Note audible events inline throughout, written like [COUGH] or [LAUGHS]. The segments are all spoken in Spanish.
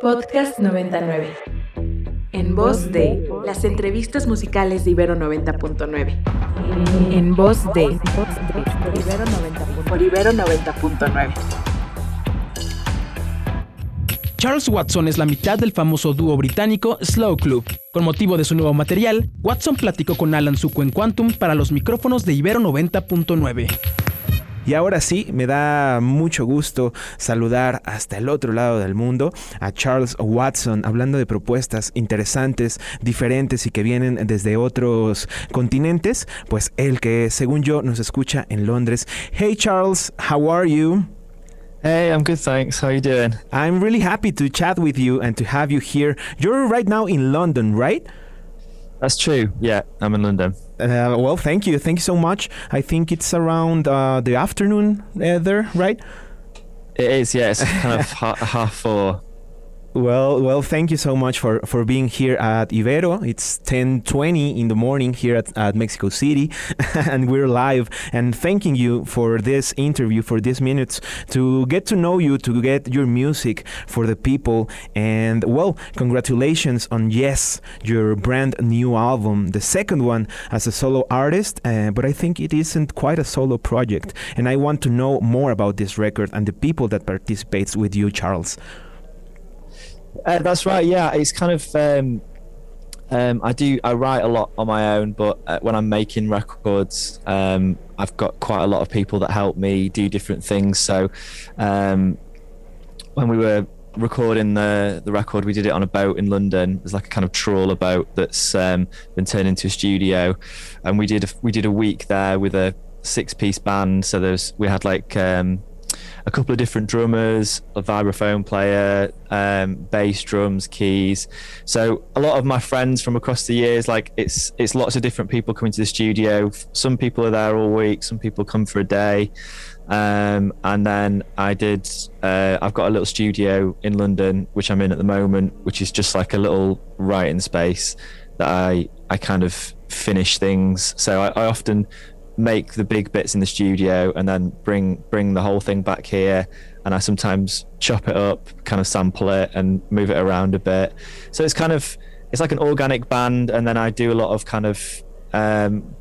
Podcast 99. En voz de las entrevistas musicales de Ibero 90.9. En voz de Ibero 90. Por Ibero 90.9. Charles Watson es la mitad del famoso dúo británico Slow Club. Con motivo de su nuevo material, Watson platicó con Alan Suco en Quantum para los micrófonos de Ibero 90.9. Y ahora sí, me da mucho gusto saludar hasta el otro lado del mundo a Charles Watson, hablando de propuestas interesantes, diferentes y que vienen desde otros continentes. Pues él que, según yo, nos escucha en Londres. Hey Charles, how are you? Hey, I'm good, thanks. How are you doing? I'm really happy to chat with you and to have you here. You're right now in London, right? That's true. Yeah, I'm in London. Uh, well, thank you. Thank you so much. I think it's around uh, the afternoon uh, there, right? It is, yeah. It's kind of [LAUGHS] half four well, well, thank you so much for, for being here at Ibero. It's 10:20 in the morning here at, at Mexico City, [LAUGHS] and we're live. And thanking you for this interview, for these minutes to get to know you, to get your music for the people. And well, congratulations on yes, your brand new album, the second one as a solo artist. Uh, but I think it isn't quite a solo project, and I want to know more about this record and the people that participates with you, Charles. Uh, that's right. Yeah, it's kind of. Um, um, I do. I write a lot on my own, but uh, when I'm making records, um, I've got quite a lot of people that help me do different things. So, um, when we were recording the the record, we did it on a boat in London. There's like a kind of trawler boat that's um, been turned into a studio, and we did a, we did a week there with a six piece band. So there's we had like um, a couple of different drummers, a vibraphone player, um, bass, drums, keys. So a lot of my friends from across the years, like it's it's lots of different people coming to the studio. Some people are there all week. Some people come for a day. Um, and then I did. Uh, I've got a little studio in London, which I'm in at the moment, which is just like a little writing space that I I kind of finish things. So I, I often make the big bits in the studio and then bring bring the whole thing back here and I sometimes chop it up, kind of sample it and move it around a bit. So it's kind of it's like an organic band and then I do a lot of kind of um,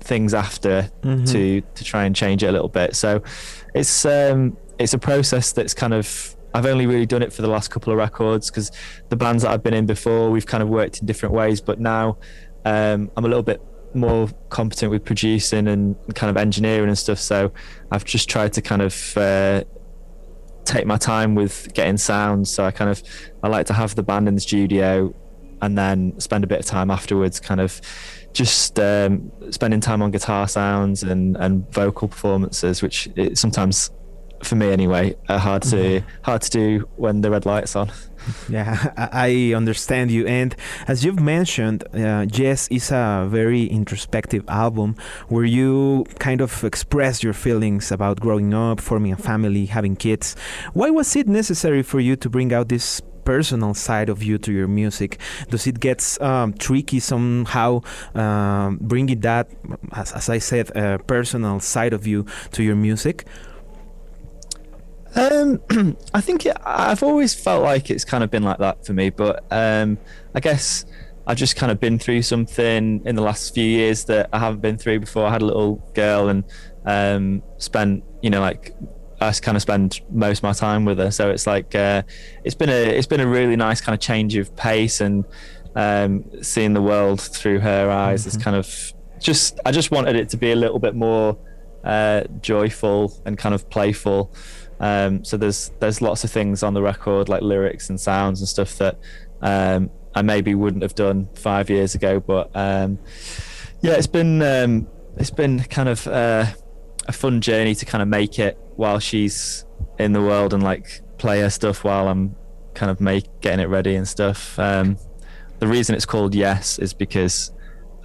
things after mm-hmm. to to try and change it a little bit. So it's um, it's a process that's kind of I've only really done it for the last couple of records because the bands that I've been in before we've kind of worked in different ways, but now um, I'm a little bit more competent with producing and kind of engineering and stuff. So I've just tried to kind of uh, take my time with getting sounds. So I kind of I like to have the band in the studio and then spend a bit of time afterwards, kind of just um, spending time on guitar sounds and, and vocal performances, which sometimes for me anyway, are hard to mm-hmm. hard to do when the red light's on. [LAUGHS] Yeah, I understand you. And as you've mentioned, uh, Yes is a very introspective album where you kind of express your feelings about growing up, forming a family, having kids. Why was it necessary for you to bring out this personal side of you to your music? Does it get um, tricky somehow um, bringing that, as, as I said, uh, personal side of you to your music? Um, [CLEARS THROAT] I think it, I've always felt like it's kind of been like that for me, but um, I guess I've just kind of been through something in the last few years that I haven't been through before. I had a little girl and um, spent, you know, like I kind of spend most of my time with her. So it's like uh, it's been a it's been a really nice kind of change of pace and um, seeing the world through her eyes. Mm-hmm. It's kind of just I just wanted it to be a little bit more uh, joyful and kind of playful. Um, so there's there's lots of things on the record like lyrics and sounds and stuff that um, I maybe wouldn't have done five years ago. But um, yeah, it's been um, it's been kind of uh, a fun journey to kind of make it while she's in the world and like play her stuff while I'm kind of make getting it ready and stuff. Um, the reason it's called Yes is because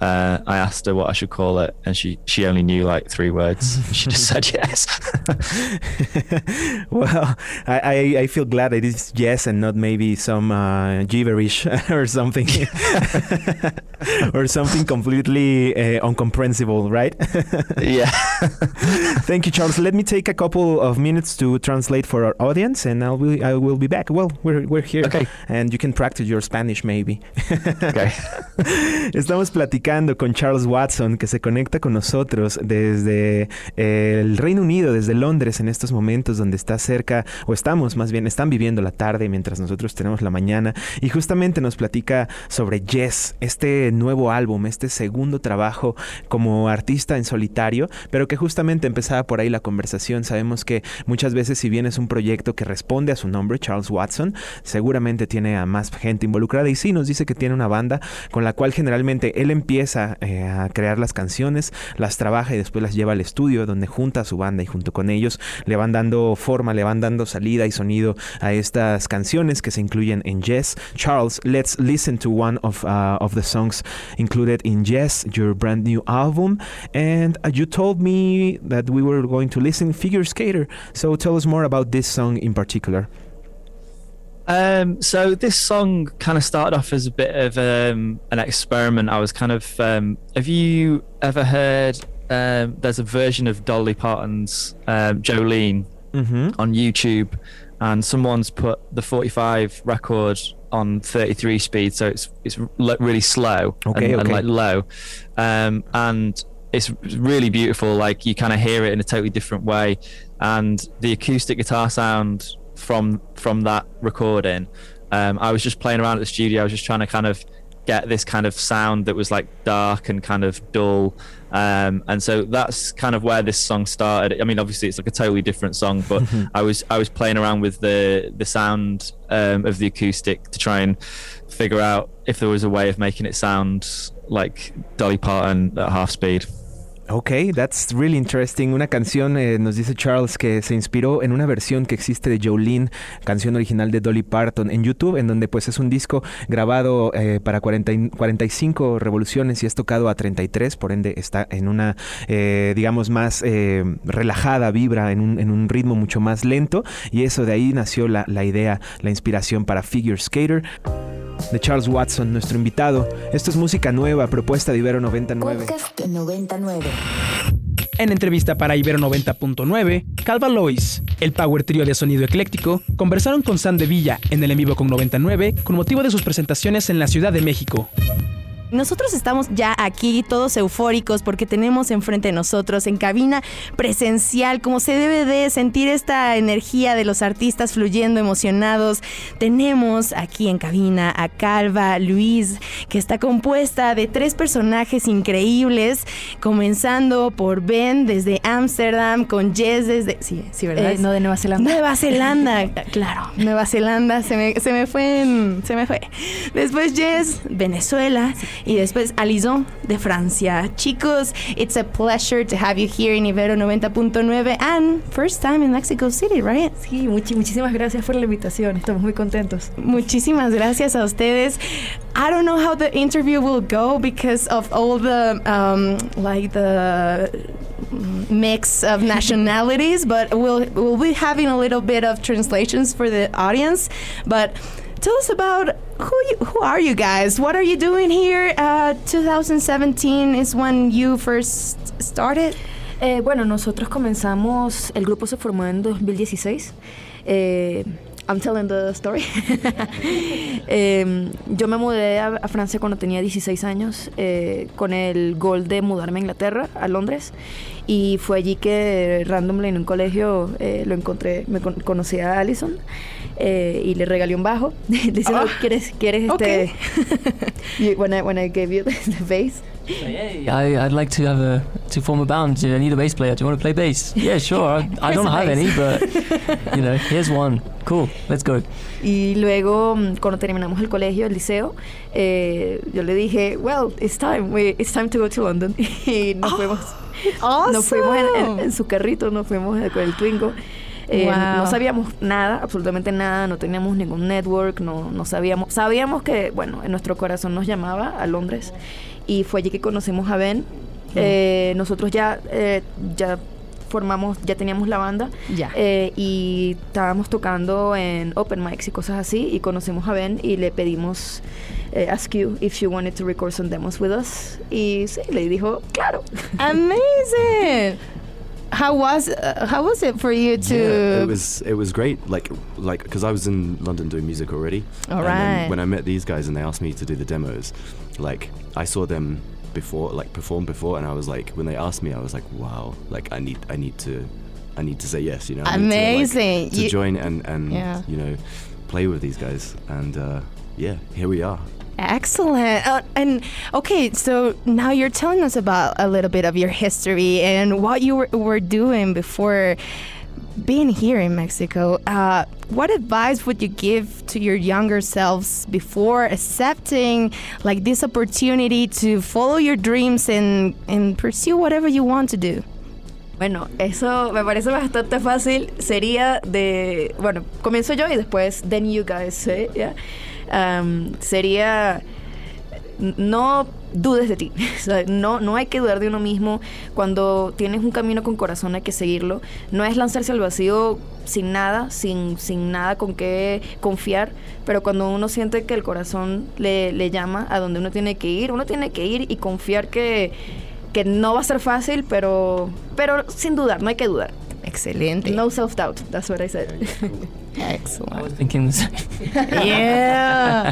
uh, I asked her what I should call it, and she she only knew like three words. [LAUGHS] she just said yes. [LAUGHS] well, I, I, I feel glad it is yes and not maybe some uh, gibberish [LAUGHS] or something or something completely uh, incomprehensible, right? yeah. Thank you, Charles. Let me take a couple of minutes to translate for our audience, and I'll be, I will be back. Well, we're, we're here, Okay. and you can practice your Spanish maybe. Okay. Estamos platicando con Charles Watson, que se conecta con nosotros desde eh, el Reino Unido, desde Londres, en estos momentos donde está cerca, o estamos más bien, están viviendo la tarde mientras nosotros tenemos la mañana, y justamente nos platica sobre Yes, este nuevo álbum, este segundo trabajo como artista en solitario, pero que justamente empezaba por ahí la conversación. Sabemos que muchas veces, si bien es un proyecto que responde a su nombre, Charles Watson, seguramente tiene a más gente involucrada, y sí nos dice que tiene una banda con la cual generalmente él empieza eh, a crear las canciones, las trabaja y después las lleva al estudio donde junta a su banda y junto con ellos le van dando forma, le van dando salida y sonido a estas canciones que se incluyen en Yes. Charles, let's listen to one of, uh, of the songs included in Yes, your brand new album. And uh, you told me that we were going to listen Figure Skater. So tell us more about this song in particular. Um, so this song kind of started off as a bit of um, an experiment. I was kind of. Um, have you ever heard? Um, there's a version of Dolly Parton's um, Jolene Mm-hmm. on YouTube, and someone's put the 45 record on 33 speed, so it's it's really slow Okay, and, and like low, um, and it's really beautiful. Like you kind of hear it in a totally different way, and the acoustic guitar sound from from that recording. Um, I was just playing around at the studio. I was just trying to kind of get this kind of sound that was like dark and kind of dull. Um, and so that's kind of where this song started. I mean, obviously it's like a totally different song, but [LAUGHS] I was I was playing around with the the sound um, of the acoustic to try and figure out if there was a way of making it sound like Dolly Parton at half speed. Ok, that's really interesting. Una canción, eh, nos dice Charles, que se inspiró en una versión que existe de Jolene, canción original de Dolly Parton, en YouTube, en donde pues es un disco grabado eh, para 40 y- 45 revoluciones y es tocado a 33, por ende está en una, eh, digamos, más eh, relajada vibra, en un, en un ritmo mucho más lento y eso de ahí nació la, la idea, la inspiración para Figure Skater. De Charles Watson, nuestro invitado. Esto es música nueva, propuesta de Ibero 99. Podcast 99. En entrevista para Ibero 90.9, Calva Lois, el power trio de sonido ecléctico, conversaron con Sam de Villa en el en vivo con 99 con motivo de sus presentaciones en la Ciudad de México. Nosotros estamos ya aquí todos eufóricos porque tenemos enfrente de nosotros en cabina presencial, como se debe de sentir esta energía de los artistas fluyendo emocionados. Tenemos aquí en cabina a Calva Luis, que está compuesta de tres personajes increíbles, comenzando por Ben desde Ámsterdam, con Jess desde... Sí, sí, ¿verdad? Eh, no de Nueva Zelanda. Nueva Zelanda, [LAUGHS] claro, Nueva Zelanda, se me, se me fue, en- se me fue. Después Jess, Venezuela, y después Alison de Francia. Chicos, it's a pleasure to have you here in Ibero 90.9 and first time in Mexico City, right? Sí, muchi- muchísimas gracias por la invitación. Estamos muy contentos. Muchísimas gracias a ustedes. I don't know how the interview will go because of all the um, like the mix of [LAUGHS] nationalities, but we'll we'll be having a little bit of translations for the audience. But tell us about who you, who are you guys? What are you doing here? Uh, 2017 is when you first started. Eh, bueno, nosotros comenzamos, el grupo se formó en 2016. Eh, I'm telling the story. [LAUGHS] Eh, yo me mudé a, a Francia cuando tenía 16 años eh, con el gol de mudarme a Inglaterra, a Londres. Y fue allí que randomly en un colegio eh, lo encontré, me con- conocí a Allison eh, y le regalé un bajo. [LAUGHS] Diciendo, ¿quieres, quieres este? You- [LAUGHS] when, I, when I gave you the, the bass. Hey, I, I'd like to have a to form a band. I need a bass player. Do you want to play bass? [LAUGHS] Yeah, sure. I, I don't have bass. any, but [LAUGHS] you know, here's one. Cool. Let's go. Y luego, cuando terminamos el colegio, el liceo, eh, yo le dije, well, it's time, we, it's time to go to London. [LAUGHS] Y nos fuimos, nos fuimos en, en- en su carrito, nos fuimos con el Twingo. Eh, Wow. No sabíamos nada, absolutamente nada, no teníamos ningún network, no, no sabíamos, sabíamos que, bueno, en nuestro corazón nos llamaba a Londres y fue allí que conocemos a Ben. Eh, nosotros ya, eh, ya formamos, ya teníamos la banda Ya. eh, y estábamos tocando en open mics y cosas así y conocemos a Ben y le pedimos eh, ask you if she wanted to record some demos with us y sí, le dijo claro. [LAUGHS] Amazing. How was uh, how was it for you to? Yeah, it was it was great. Like like because I was in London doing music already. All and then right. when I met these guys and they asked me to do the demos, like I saw them before, like perform before, and I was like, when they asked me, I was like, wow, like I need I need to I need to say yes. You know, I need to, like, Amazing. to, join and and Yeah. you know play with these guys, and uh, yeah, here we are. Excellent. Uh, and okay, so now you're telling us about a little bit of your history and what you were, were doing before being here in Mexico. Uh, what advice would you give to your younger selves before accepting like this opportunity to follow your dreams and, and pursue whatever you want to do? Bueno, eso me parece bastante fácil. Sería de. Bueno, comienzo yo y después, then you guys, ¿eh? ¿Ya? Am, sería. No dudes de ti. [LAUGHS] No, no hay que dudar de uno mismo. Cuando tienes un camino con corazón hay que seguirlo. No es lanzarse al vacío sin nada, sin, sin nada con qué confiar. Pero cuando uno siente que el corazón le, le llama a donde uno tiene que ir, uno tiene que ir y confiar que, que no va a ser fácil, pero, pero sin dudar, no hay que dudar. Excelente. No self-doubt, that's what I said. [LAUGHS] Excellent. I was thinking the same. [LAUGHS] yeah.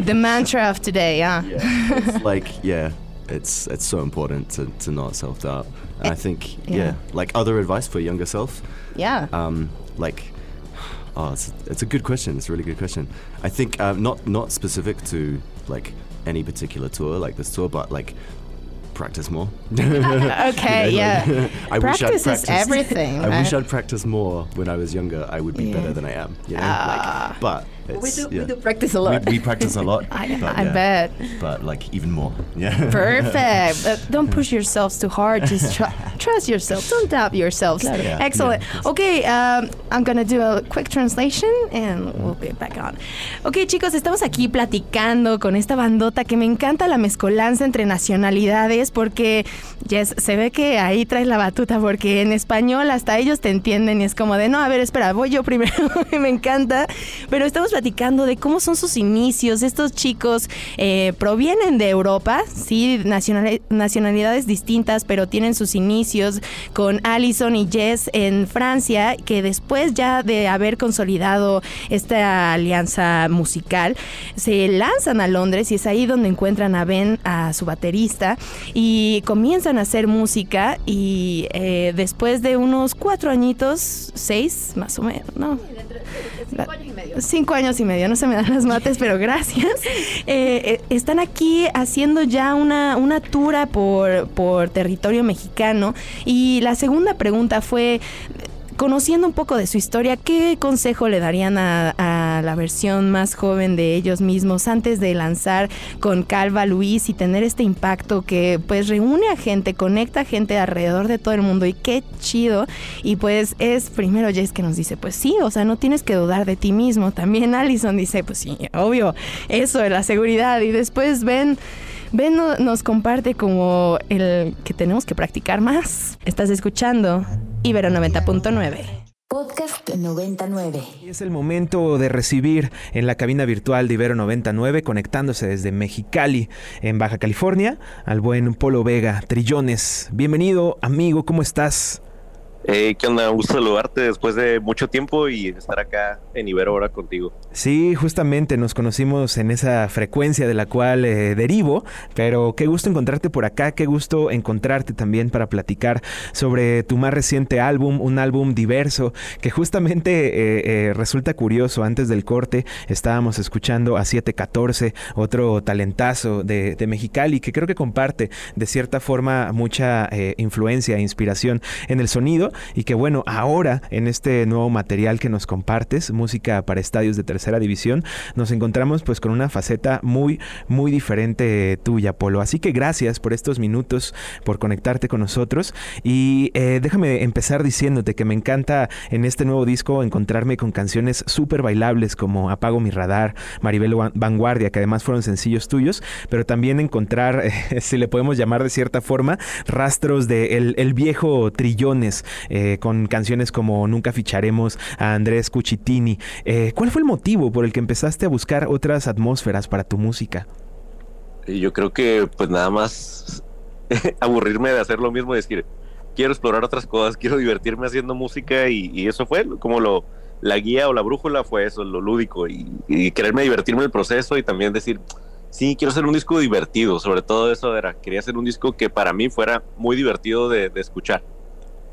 the mantra of today, yeah. it's [LAUGHS] like yeah, it's it's so important to, to not self doubt. And I think yeah. yeah. like other advice for younger self, Yeah. um, like [SIGHS] oh, it's it's a good question. It's a really good question. I think uh, not not specific to like any particular tour like this tour, but like practice more. [LAUGHS] Okay, You know, like, yeah. [LAUGHS] I wish I'd Practice is everything, I wish? I'd practiced more when I was younger. I would be Yeah. better than I am. You know, Ah. like, but we, do, yeah. we do practice a lot. We, we practice a lot. [LAUGHS] I, but, I yeah, bet. But like even more. Yeah. Perfect. But don't push yourselves too hard. Just tr- trust yourself. Don't doubt yourselves. Yeah. Excellent. Yeah. Okay, um, I'm gonna do a quick translation and we'll get back on. Ok, chicos, estamos aquí platicando con esta bandota que me encanta la mezcolanza entre nacionalidades porque Jess, se ve que ahí traes la batuta porque en español hasta ellos te entienden y es como de no, a ver, espera, voy yo primero. [LAUGHS] me encanta. Pero estamos platicando de cómo son sus inicios. Estos chicos eh, provienen de Europa, sí, nacionali- nacionalidades distintas, pero tienen sus inicios con Allison y Jess en Francia, que después ya de haber consolidado esta alianza musical, se lanzan a Londres y es ahí donde encuentran a Ben, a su baterista, y comienzan a hacer música y eh, después de unos cuatro añitos, seis más o menos, ¿no? Cinco años y medio, no se me dan las mates, pero gracias. [LAUGHS] Eh, eh, están aquí haciendo ya una, una tura por, por territorio mexicano. Y la segunda pregunta fue, conociendo un poco de su historia, ¿qué consejo le darían a, a la versión más joven de ellos mismos antes de lanzar con Calva Luis y tener este impacto que pues reúne a gente, conecta a gente alrededor de todo el mundo y qué chido? Y pues es primero Jace que nos dice, pues sí, o sea, no tienes que dudar de ti mismo. También Allison dice, pues sí, obvio, eso de la seguridad. Y después Ben... Ben no- nos comparte como el que tenemos que practicar más. Estás escuchando Ibero 90.9. Podcast 99. Y es el momento de recibir en la cabina virtual de Ibero 99, conectándose desde Mexicali, en Baja California, al buen Polo Vega, Trillones. Bienvenido, amigo, ¿cómo estás? Eh, ¿Qué onda? Gusto saludarte después de mucho tiempo y estar acá en Ibero ahora contigo. Sí, justamente nos conocimos en esa frecuencia de la cual eh, derivo, pero qué gusto encontrarte por acá, qué gusto encontrarte también para platicar sobre tu más reciente álbum, un álbum diverso, que justamente eh, eh, resulta curioso. Antes del corte estábamos escuchando a 714, otro talentazo de, de Mexicali, que creo que comparte de cierta forma mucha eh, influencia e inspiración en el sonido. Y que bueno, ahora en este nuevo material que nos compartes, música para estadios de tercera división, nos encontramos pues con una faceta muy, muy diferente tuya, Polo. Así que gracias por estos minutos, por conectarte con nosotros y eh, déjame empezar diciéndote que me encanta en este nuevo disco encontrarme con canciones súper bailables como Apago mi radar, Maribel Vanguardia, que además fueron sencillos tuyos, pero también encontrar, [LAUGHS] si le podemos llamar de cierta forma, rastros de el, viejo Trillones, eh, con canciones como Nunca ficharemos a Andrés Cucitini. Eh, ¿Cuál fue el motivo por el que empezaste a buscar otras atmósferas para tu música? Yo creo que pues nada más [LAUGHS] aburrirme de hacer lo mismo y decir, quiero explorar otras cosas, quiero divertirme haciendo música y, eso fue como lo, la guía o la brújula fue eso, lo lúdico y, y quererme divertirme en el proceso y también decir, sí, quiero hacer un disco divertido, sobre todo eso era, quería hacer un disco que para mí fuera muy divertido de, escuchar.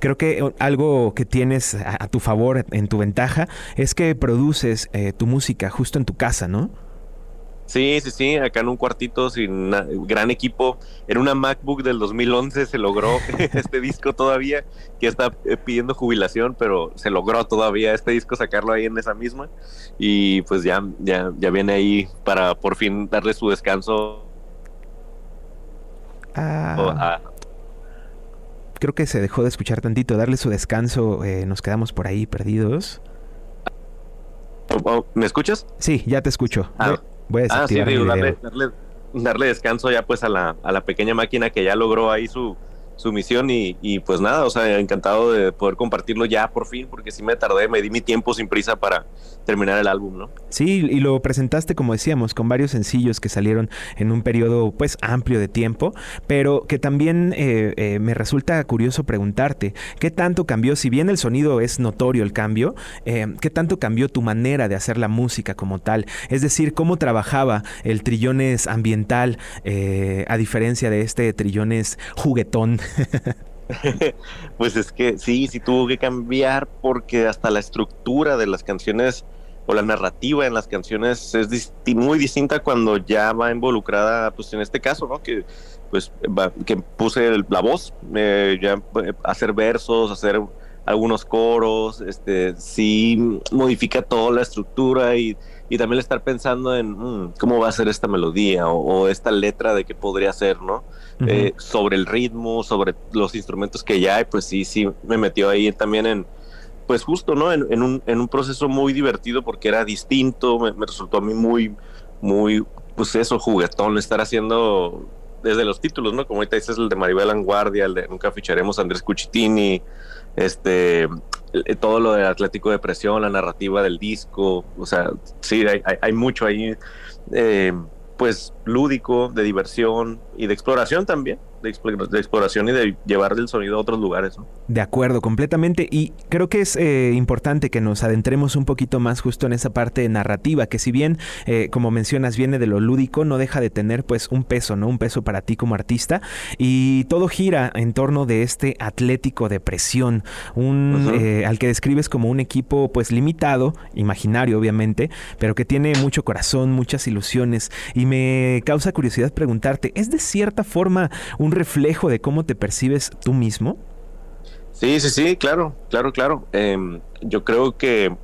Creo que algo que tienes a, tu favor, en tu ventaja, es que produces eh, tu música justo en tu casa, ¿no? Sí, sí, sí, acá en un cuartito sin gran equipo, en una MacBook del 2011 se logró [LAUGHS] [LAUGHS] este disco todavía, que está eh, pidiendo jubilación, pero se logró todavía este disco sacarlo ahí en esa misma y pues ya, ya, ya viene ahí para por fin darle su descanso. Ah. Creo que se dejó de escuchar tantito, darle su descanso, eh, nos quedamos por ahí perdidos. Oh, ¿Me escuchas? Sí, ya te escucho. Ah. Voy a ah, sí, darle, darle, descanso ya pues a la, a la pequeña máquina que ya logró ahí su, su misión y, pues nada, o sea, encantado de poder compartirlo ya por fin, porque sí me tardé, me di mi tiempo sin prisa para terminar el álbum, ¿no? Sí, y lo presentaste, como decíamos, con varios sencillos que salieron en un periodo pues amplio de tiempo, pero que también eh, eh, me resulta curioso preguntarte, ¿qué tanto cambió, si bien el sonido es notorio el cambio, eh, qué tanto cambió tu manera de hacer la música como tal? Es decir, ¿cómo trabajaba el trillones ambiental a diferencia de este trillones juguetón? [LAUGHS] pues es que sí, sí tuvo que cambiar porque hasta la estructura de las canciones o la narrativa en las canciones es muy distinta cuando ya va involucrada, pues en este caso, ¿no? Que pues que puse la voz, eh, ya eh, hacer versos, hacer algunos coros, este, sí modifica toda la estructura y, y también estar pensando en mm, cómo va a ser esta melodía o, esta letra de qué podría ser, ¿no? Eh, sobre el ritmo, sobre los instrumentos que ya hay, pues sí, sí, me metió ahí también en, pues justo, ¿no? En, un, en un proceso muy divertido porque era distinto, me, resultó a mí muy, muy, pues eso, juguetón, estar haciendo desde los títulos, ¿no? Como ahorita dices el de Maribel Anguardia, el de Nunca ficharemos a Andrés Cuchitini, este, todo lo del Atlético de Presión, la narrativa del disco, o sea, sí, hay, hay, mucho ahí. Eh, pues lúdico, de diversión y de exploración también, de, exploración y de llevar el sonido a otros lugares. De acuerdo, completamente. Y creo que es eh, importante que nos adentremos un poquito más justo en esa parte narrativa, que si bien, eh, como mencionas, viene de lo lúdico, no deja de tener pues un peso, ¿no? Un peso para ti como artista. Y todo gira en torno de este Atlético de Presión, un, eh, al que describes como un equipo pues limitado, imaginario obviamente, pero que tiene mucho corazón, muchas ilusiones y me causa curiosidad preguntarte, ¿es de cierta forma un reflejo de cómo te percibes tú mismo? Sí, sí, sí, claro, claro, claro. Em, yo creo que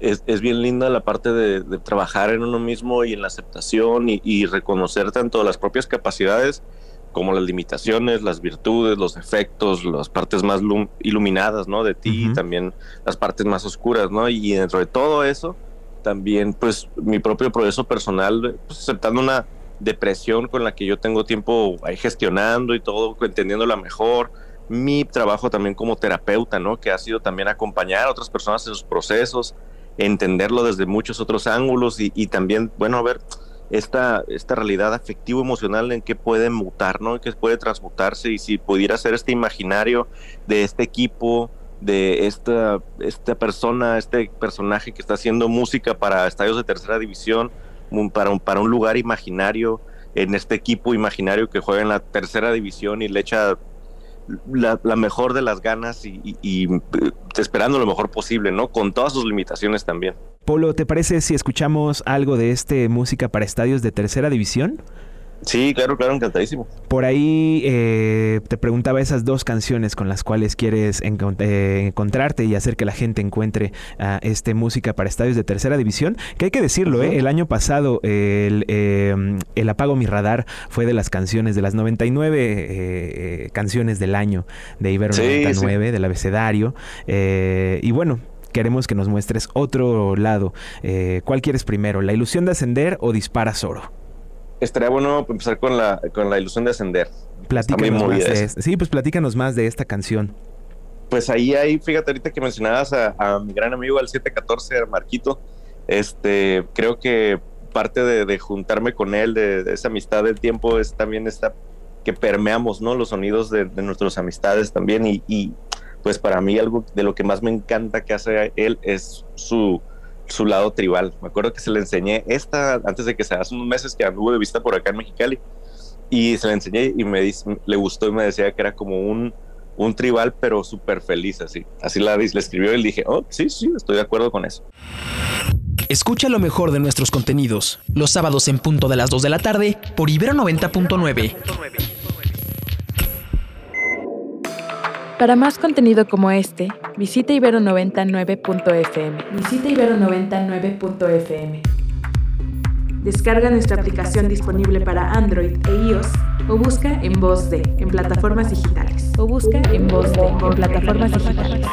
es, bien linda la parte de, trabajar en uno mismo y en la aceptación y, reconocer tanto las propias capacidades como las limitaciones, las virtudes, los efectos, las partes más iluminadas, ¿no? De ti y también las partes más oscuras, ¿no? Y dentro de todo eso, también pues mi propio proceso personal, pues, aceptando una depresión con la que yo tengo tiempo ahí gestionando y todo, entendiéndola mejor. Mi trabajo también como terapeuta, ¿no? Que ha sido también acompañar a otras personas en sus procesos, entenderlo desde muchos otros ángulos y, también, bueno, ver esta, esta realidad afectivo-emocional en que puede mutar, ¿no? En que puede transmutarse y si pudiera ser este imaginario de este equipo, de esta, esta persona, este personaje que está haciendo música para estadios de tercera división, para un, para un lugar imaginario, en este equipo imaginario que juega en la tercera división y le echa la, mejor de las ganas y, eh, esperando lo mejor posible, ¿no? Con todas sus limitaciones también. Polo, ¿te parece si escuchamos algo de este música para estadios de tercera división? Sí, claro, claro, encantadísimo. Por ahí eh, te preguntaba esas dos canciones con las cuales quieres eh, encontrarte y hacer que la gente encuentre uh, este música para estadios de tercera división. Que hay que decirlo, ¿eh? el año pasado el, em, el, Apago mi radar fue de las canciones, de las 99 canciones del año de Ibero 99, del abecedario. y bueno, queremos que nos muestres otro lado. ¿Cuál quieres primero? ¿La ilusión de ascender o disparas oro? Estaría bueno empezar con la, con la ilusión de ascender. Platícanos más de Sí, pues platícanos más de esta canción. Pues ahí, ahí, fíjate ahorita que mencionabas a, mi gran amigo al 714, Marquito, este, creo que parte de, juntarme con él, de, esa amistad del tiempo, es también esta que permeamos, ¿no? Los sonidos de, nuestras amistades también y, y, pues para mí algo de lo que más me encanta que hace él es su, su lado tribal. Me acuerdo que se le enseñé esta antes de que se hace unos meses que anduvo de vista por acá en Mexicali y se la enseñé y me dice, le gustó y me decía que era como un, un tribal pero súper feliz así. Así la, le escribió y le dije, oh, sí, sí, estoy de acuerdo con eso. Escucha lo mejor de nuestros contenidos los sábados en punto de las 2 de la tarde por Ibero 90.9. Para más contenido como este, visita ibero99.fm. Visita ibero99.fm. Descarga nuestra aplicación disponible para Android e iOS o busca en voz de en plataformas digitales. O busca en voz de en plataformas digitales.